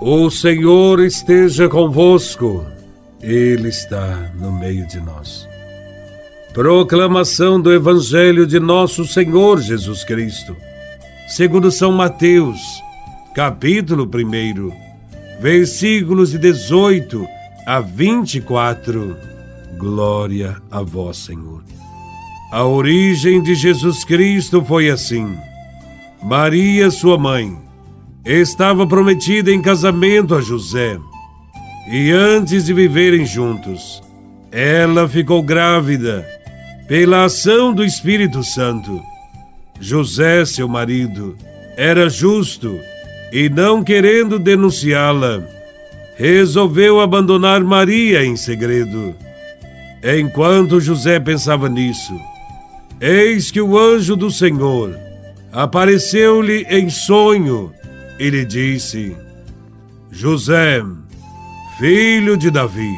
O Senhor esteja convosco, Ele está no meio de nós. Proclamação do Evangelho de Nosso Senhor Jesus Cristo, segundo São Mateus, capítulo 1, versículos de 18 a 24. Glória a Vós, Senhor. A origem de Jesus Cristo foi assim: Maria, sua mãe, estava prometida em casamento a José. E antes de viverem juntos, ela ficou grávida pela ação do Espírito Santo. José, seu marido, era justo e, não querendo denunciá-la, resolveu abandonar Maria em segredo. Enquanto José pensava nisso, eis que o anjo do Senhor apareceu-lhe em sonho e lhe disse: José, filho de Davi,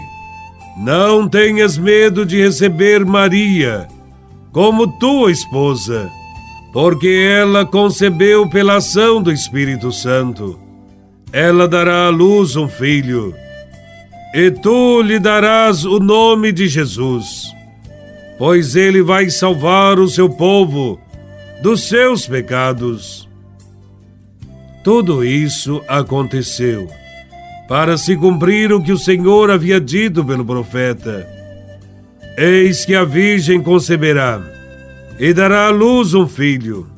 não tenhas medo de receber Maria como tua esposa, porque ela concebeu pela ação do Espírito Santo. Ela dará à luz um filho, e tu lhe darás o nome de Jesus, pois ele vai salvar o seu povo dos seus pecados. Tudo isso aconteceu para se cumprir o que o Senhor havia dito pelo profeta. Eis que a Virgem conceberá e dará à luz um filho.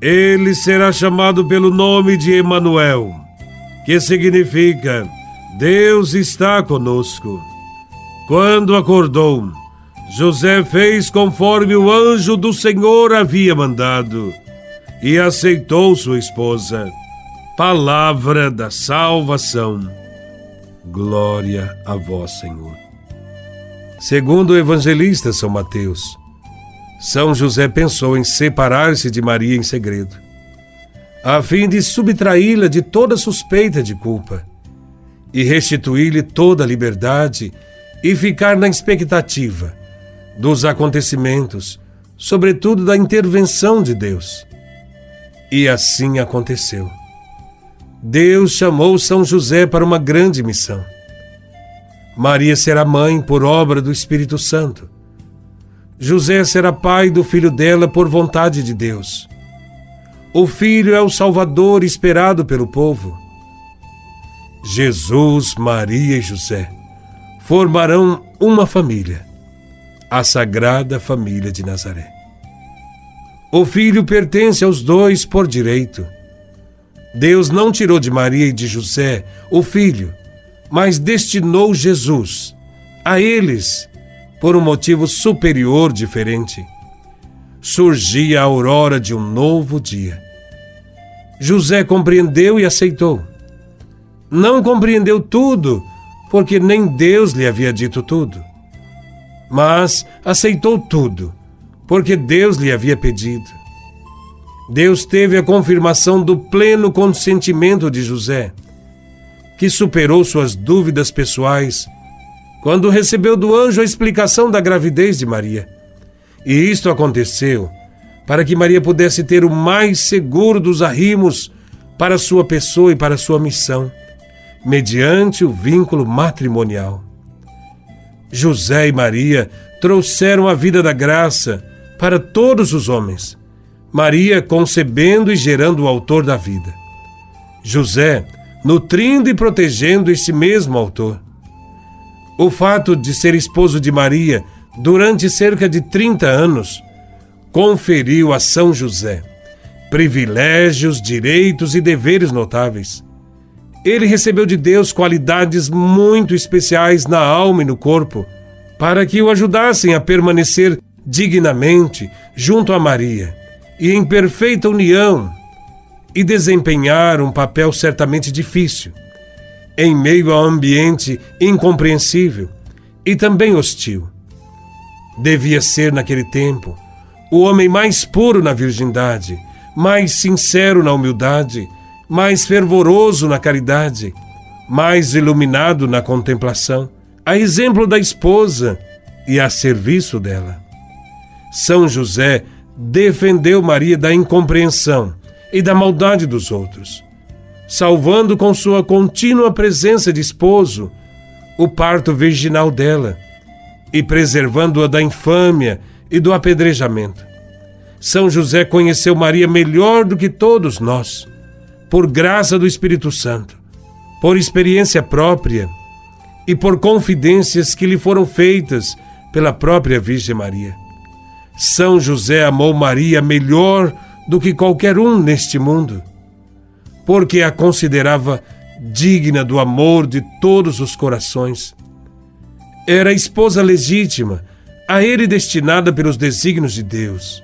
Ele será chamado pelo nome de Emanuel, que significa Deus está conosco. Quando acordou, José fez conforme o anjo do Senhor havia mandado e aceitou sua esposa. Palavra da salvação. Glória a vós, Senhor. Segundo o evangelista São Mateus, São José pensou em separar-se de Maria em segredo, a fim de subtraí-la de toda suspeita de culpa e restituir-lhe toda a liberdade e ficar na expectativa dos acontecimentos, sobretudo da intervenção de Deus. E assim aconteceu. Deus chamou São José para uma grande missão. Maria será mãe por obra do Espírito Santo. José será pai do filho dela por vontade de Deus. O filho é o Salvador esperado pelo povo. Jesus, Maria e José formarão uma família, a Sagrada Família de Nazaré. O filho pertence aos dois por direito Deus não tirou de Maria e de José o filho, mas destinou Jesus a eles por um motivo superior diferente. Surgia a aurora de um novo dia. José compreendeu e aceitou. Não compreendeu tudo, porque nem Deus lhe havia dito tudo. Mas aceitou tudo, porque Deus lhe havia pedido. Deus teve a confirmação do pleno consentimento de José, que superou suas dúvidas pessoais quando recebeu do anjo a explicação da gravidez de Maria. E isto aconteceu para que Maria pudesse ter o mais seguro dos arrimos para sua pessoa e para sua missão, mediante o vínculo matrimonial. José e Maria trouxeram a vida da graça para todos os homens Maria concebendo e gerando o autor da vida. José nutrindo e protegendo esse mesmo autor. O fato de ser esposo de Maria durante cerca de 30 anos conferiu a São José privilégios, direitos e deveres notáveis. Ele recebeu de Deus qualidades muito especiais na alma e no corpo, para que o ajudassem a permanecer dignamente junto a Maria e em perfeita união e desempenhar um papel certamente difícil, em meio a um ambiente incompreensível e também hostil. Devia ser, naquele tempo, o homem mais puro na virgindade, mais sincero na humildade, mais fervoroso na caridade, mais iluminado na contemplação, a exemplo da esposa e a serviço dela. São José defendeu Maria da incompreensão e da maldade dos outros. salvando com sua contínua presença de esposo o parto virginal dela e preservando-a da infâmia e do apedrejamento. São José conheceu Maria melhor do que todos nós, por graça do Espírito Santo, por experiência própria e por confidências que lhe foram feitas pela própria Virgem Maria. São José amou Maria melhor do que qualquer um neste mundo, porque a considerava digna do amor de todos os corações. Era esposa legítima, a ele destinada pelos desígnios de Deus.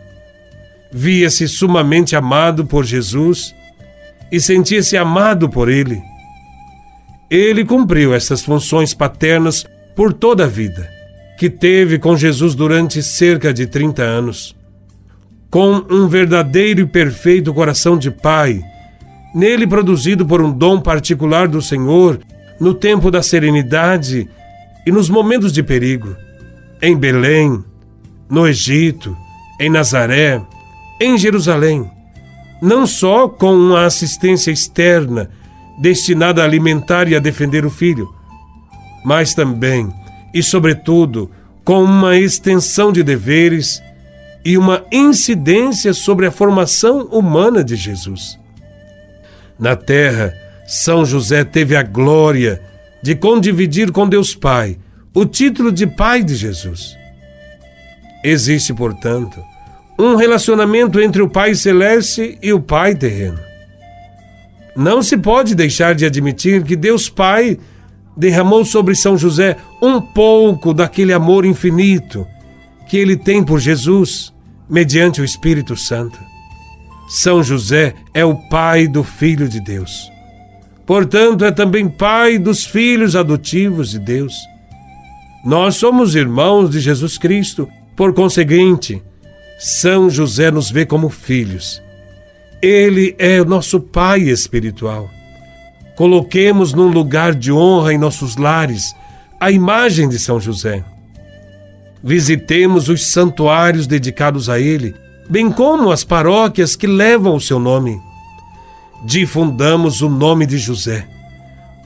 Via-se sumamente amado por Jesus e sentia-se amado por ele. Ele cumpriu essas funções paternas por toda a vida, que teve com Jesus durante cerca de 30 anos. Com um verdadeiro e perfeito coração de pai, nele produzido por um dom particular do Senhor, no tempo da serenidade e nos momentos de perigo, em Belém, no Egito, em Nazaré, em Jerusalém, não só com uma assistência externa destinada a alimentar e a defender o filho, mas também e, sobretudo, com uma extensão de deveres e uma incidência sobre a formação humana de Jesus. Na terra, São José teve a glória de condividir com Deus Pai o título de Pai de Jesus. Existe, portanto, um relacionamento entre o Pai Celeste e o Pai terreno. Não se pode deixar de admitir que Deus Pai derramou sobre São José um pouco daquele amor infinito que ele tem por Jesus, mediante o Espírito Santo. São José é o pai do Filho de Deus. Portanto, é também pai dos filhos adotivos de Deus. Nós somos irmãos de Jesus Cristo, por conseguinte, São José nos vê como filhos. Ele é o nosso pai espiritual. Coloquemos num lugar de honra em nossos lares a imagem de São José. Visitemos os santuários dedicados a ele, bem como as paróquias que levam o seu nome. Difundamos o nome de José,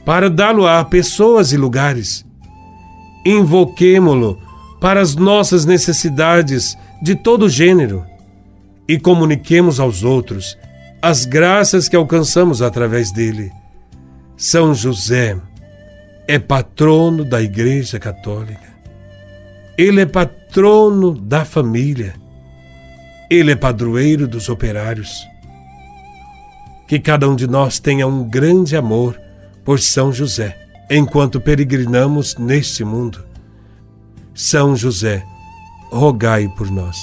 para dá-lo a pessoas e lugares. Invoquemo-lo para as nossas necessidades de todo gênero e comuniquemos aos outros as graças que alcançamos através dele. São José é patrono da Igreja Católica. Ele é patrono da família. Ele é padroeiro dos operários. Que cada um de nós tenha um grande amor por São José, enquanto peregrinamos neste mundo. São José, rogai por nós.